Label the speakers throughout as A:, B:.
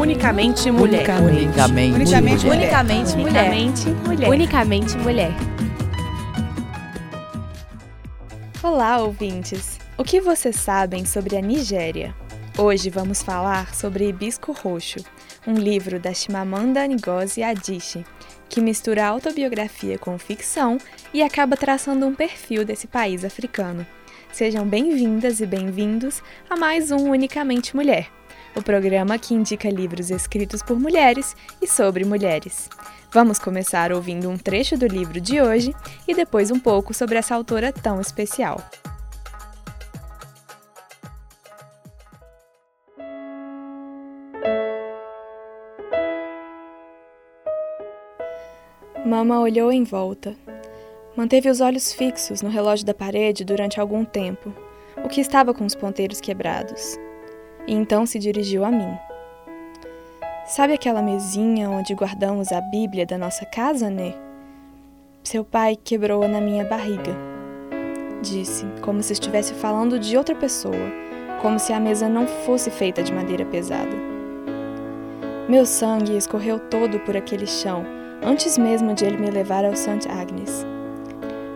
A: Unicamente mulher.
B: Unicamente,
C: Unicamente
B: mulher.
C: Unicamente mulher.
A: Unicamente mulher.
C: Unicamente mulher.
D: Olá, ouvintes! O que vocês sabem sobre a Nigéria? Hoje vamos falar sobre Hibisco Roxo, um livro da Chimamanda Ngozi Adichie, que mistura autobiografia com ficção e acaba traçando um perfil desse país africano. Sejam bem-vindas e bem-vindos a mais um Unicamente Mulher, o programa que indica livros escritos por mulheres e sobre mulheres. Vamos começar ouvindo um trecho do livro de hoje e depois um pouco sobre essa autora tão especial. Mama olhou em volta. Manteve os olhos fixos no relógio da parede durante algum tempo, o que estava com os ponteiros quebrados. E então se dirigiu a mim. Sabe aquela mesinha onde guardamos a Bíblia da nossa casa, Né? Seu pai quebrou-a na minha barriga. Disse, como se estivesse falando de outra pessoa, como se a mesa não fosse feita de madeira pesada. Meu sangue escorreu todo por aquele chão antes mesmo de ele me levar ao St. Agnes.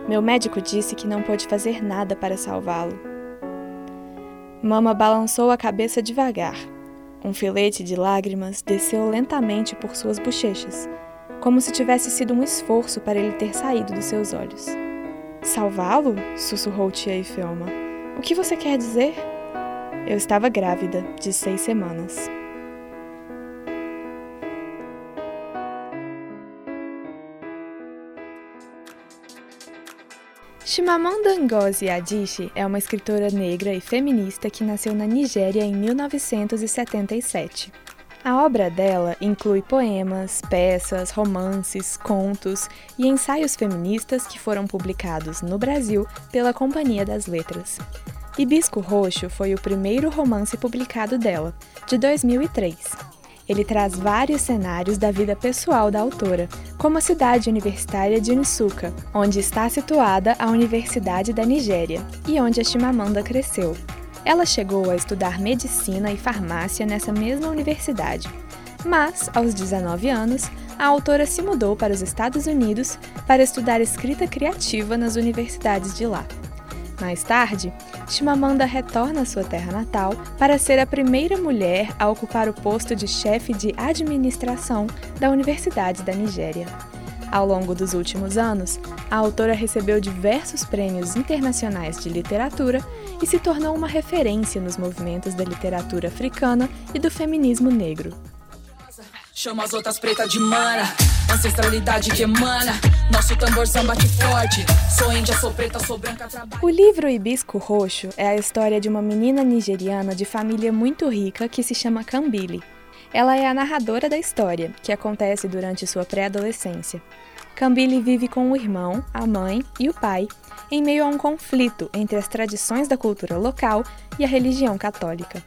D: Meu médico disse que não pôde fazer nada para salvá-lo. Mama balançou a cabeça devagar. Um filete de lágrimas desceu lentamente por suas bochechas, como se tivesse sido um esforço para ele ter saído dos seus olhos. Salvá-lo? sussurrou tia Ifeoma. O que você quer dizer? Eu estava grávida, de seis semanas. Chimamanda Ngozi Adichie é uma escritora negra e feminista que nasceu na Nigéria em 1977. A obra dela inclui poemas, peças, romances, contos e ensaios feministas que foram publicados no Brasil pela Companhia das Letras. Hibisco Roxo foi o primeiro romance publicado dela, de 2003. Ele traz vários cenários da vida pessoal da autora, como a cidade universitária de Nsukka, onde está situada a Universidade da Nigéria e onde a Chimamanda cresceu. Ela chegou a estudar medicina e farmácia nessa mesma universidade. Mas, aos 19 anos, a autora se mudou para os Estados Unidos para estudar escrita criativa nas universidades de lá. Mais tarde, Chimamanda retorna à sua terra natal para ser a primeira mulher a ocupar o posto de chefe de administração da Universidade da Nigéria. Ao longo dos últimos anos, a autora recebeu diversos prêmios internacionais de literatura e se tornou uma referência nos movimentos da literatura africana e do feminismo negro.
E: Chama as outras pretas de mana, ancestralidade que emana. Nosso tamborzão bate forte. Sou índia, sou preta, sou branca, trabalho.
D: O livro Hibisco Roxo é a história de uma menina nigeriana de família muito rica que se chama Kambili. Ela é a narradora da história, que acontece durante sua pré-adolescência. Kambili vive com o irmão, a mãe e o pai, em meio a um conflito entre as tradições da cultura local e a religião católica.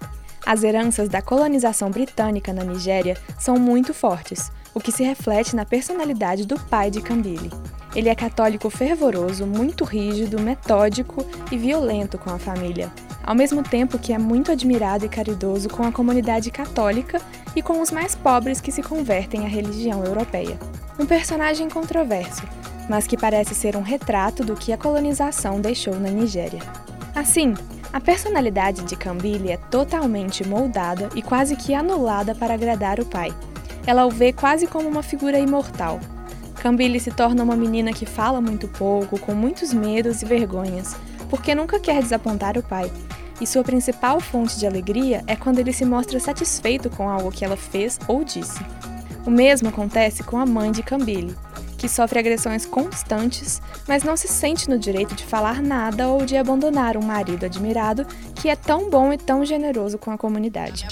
D: As heranças da colonização britânica na Nigéria são muito fortes, o que se reflete na personalidade do pai de Kambili. Ele é católico fervoroso, muito rígido, metódico e violento com a família, ao mesmo tempo que é muito admirado e caridoso com a comunidade católica e com os mais pobres que se convertem à religião europeia. Um personagem controverso, mas que parece ser um retrato do que a colonização deixou na Nigéria. Assim, a personalidade de Kambili é totalmente moldada e quase que anulada para agradar o pai. Ela o vê quase como uma figura imortal. Kambili se torna uma menina que fala muito pouco, com muitos medos e vergonhas, porque nunca quer desapontar o pai. E sua principal fonte de alegria é quando ele se mostra satisfeito com algo que ela fez ou disse. O mesmo acontece com a mãe de Kambili, que sofre agressões constantes, mas não se sente no direito de falar nada ou de abandonar um marido admirado que é tão bom e tão generoso com a comunidade.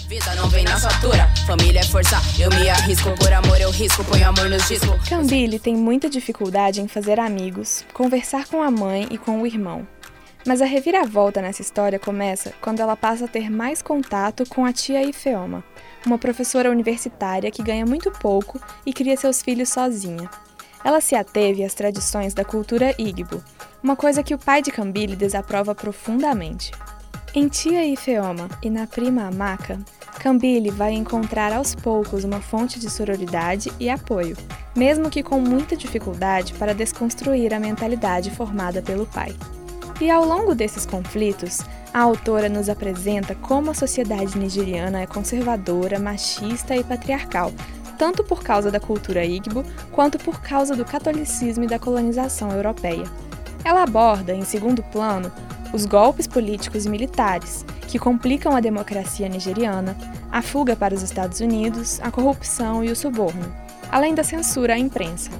E: É.
D: Kambili tem muita dificuldade em fazer amigos, conversar com a mãe e com o irmão. Mas a reviravolta nessa história começa quando ela passa a ter mais contato com a tia Ifeoma, uma professora universitária que ganha muito pouco e cria seus filhos sozinha. Ela se ateve às tradições da cultura Igbo, uma coisa que o pai de Kambili desaprova profundamente. Em Tia Ifeoma e na prima Amaka, Cambile vai encontrar aos poucos uma fonte de sororidade e apoio, mesmo que com muita dificuldade para desconstruir a mentalidade formada pelo pai. E ao longo desses conflitos, a autora nos apresenta como a sociedade nigeriana é conservadora, machista e patriarcal, tanto por causa da cultura Igbo quanto por causa do catolicismo e da colonização europeia. Ela aborda, em segundo plano, os golpes políticos e militares, que complicam a democracia nigeriana, a fuga para os Estados Unidos, a corrupção e o suborno, além da censura à imprensa.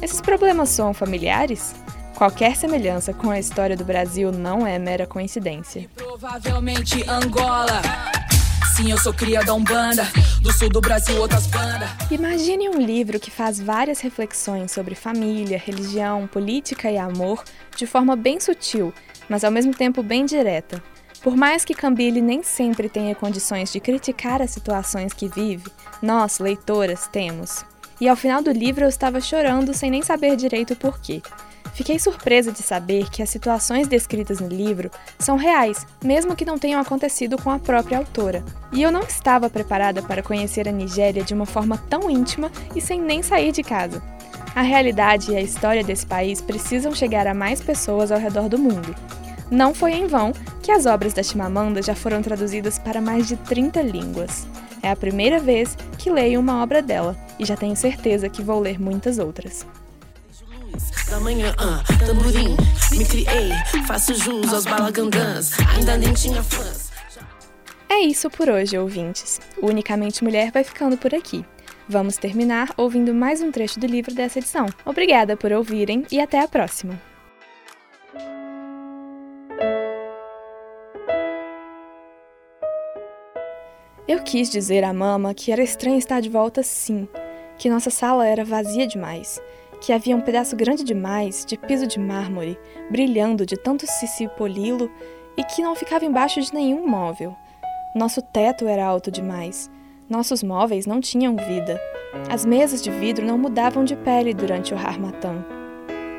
D: Esses problemas são familiares? Qualquer semelhança com a história do Brasil não é mera coincidência.
E: Provavelmente Angola. Sim, eu sou cria da Umbanda, do sul do Brasil, outras bandas.
D: Imagine um livro que faz várias reflexões sobre família, religião, política e amor de forma bem sutil, mas ao mesmo tempo bem direta. Por mais que Cambile nem sempre tenha condições de criticar as situações que vive, nós, leitoras, temos. E ao final do livro eu estava chorando sem nem saber direito o porquê. Fiquei surpresa de saber que as situações descritas no livro são reais, mesmo que não tenham acontecido com a própria autora. E eu não estava preparada para conhecer a Nigéria de uma forma tão íntima e sem nem sair de casa. A realidade e a história desse país precisam chegar a mais pessoas ao redor do mundo. Não foi em vão que as obras da Chimamanda já foram traduzidas para mais de 30 línguas. É a primeira vez que leio uma obra dela e já tenho certeza que vou ler muitas outras da manhã, uh, tamborim, me criei, faço jus aos balagandãs, ainda nem tinha fãs. É isso por hoje, ouvintes. O Unicamente Mulher vai ficando por aqui. Vamos terminar ouvindo mais um trecho do livro dessa edição. Obrigada por ouvirem e até a próxima! Eu quis dizer à mama que era estranho estar de volta sim, que nossa sala era vazia demais que havia um pedaço grande demais de piso de mármore, brilhando de tanto se polilo e que não ficava embaixo de nenhum móvel. Nosso teto era alto demais. Nossos móveis não tinham vida. As mesas de vidro não mudavam de pele durante o harmatã.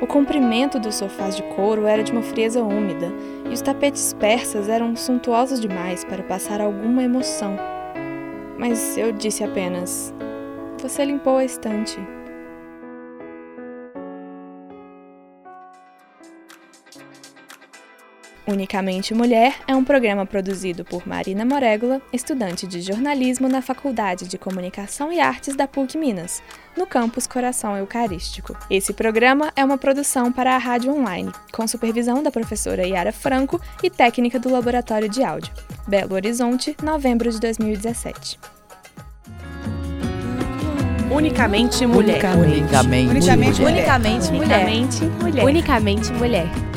D: O comprimento dos sofás de couro era de uma frieza úmida, e os tapetes persas eram suntuosos demais para passar alguma emoção. Mas eu disse apenas: Você limpou a estante. Unicamente Mulher é um programa produzido por Marina Morégola, estudante de jornalismo na Faculdade de Comunicação e Artes da PUC Minas, no campus Coração Eucarístico. Esse programa é uma produção para a Rádio Online, com supervisão da professora Yara Franco e técnica do Laboratório de Áudio. Belo Horizonte, novembro de 2017.
A: Unicamente mulher.
B: Unicamente,
A: Unicamente
B: mulher.
A: mulher.
D: Unicamente mulher.
A: Unicamente mulher.
D: Unicamente mulher.